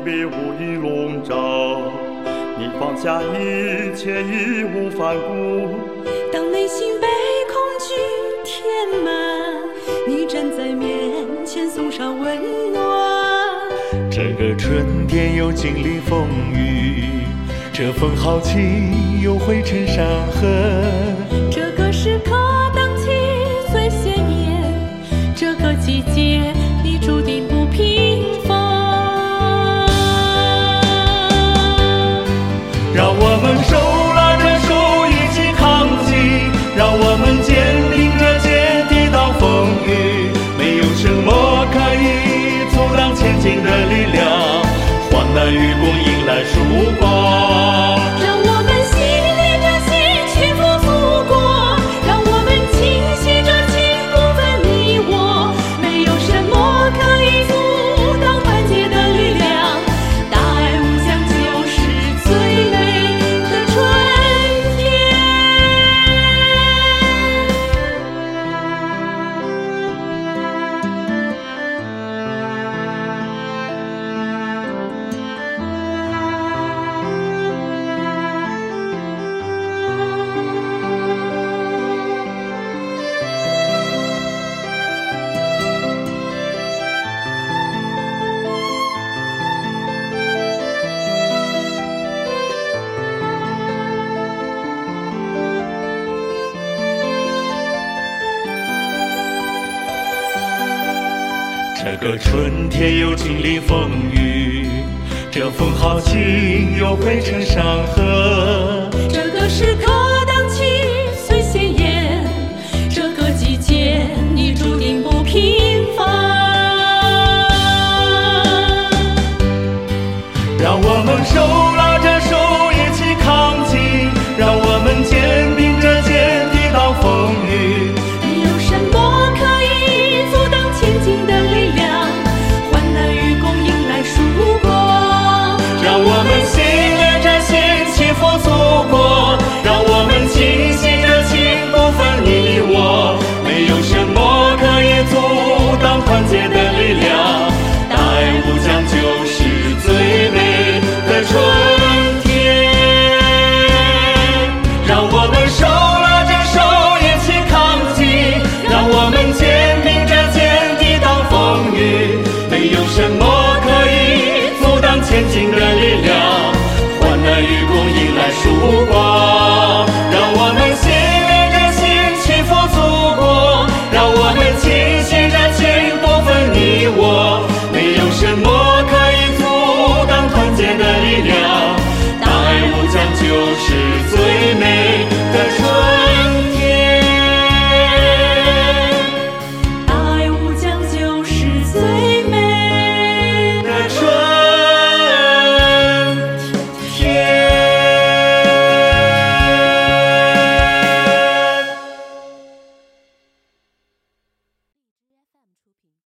被乌云笼罩，你放下一切，义无反顾。当内心被恐惧填满，你站在面前送上温暖。这个春天又经历风雨，这份豪情又汇成山河。共迎来曙光。这个春天又经历风雨，这份豪情又汇成山河。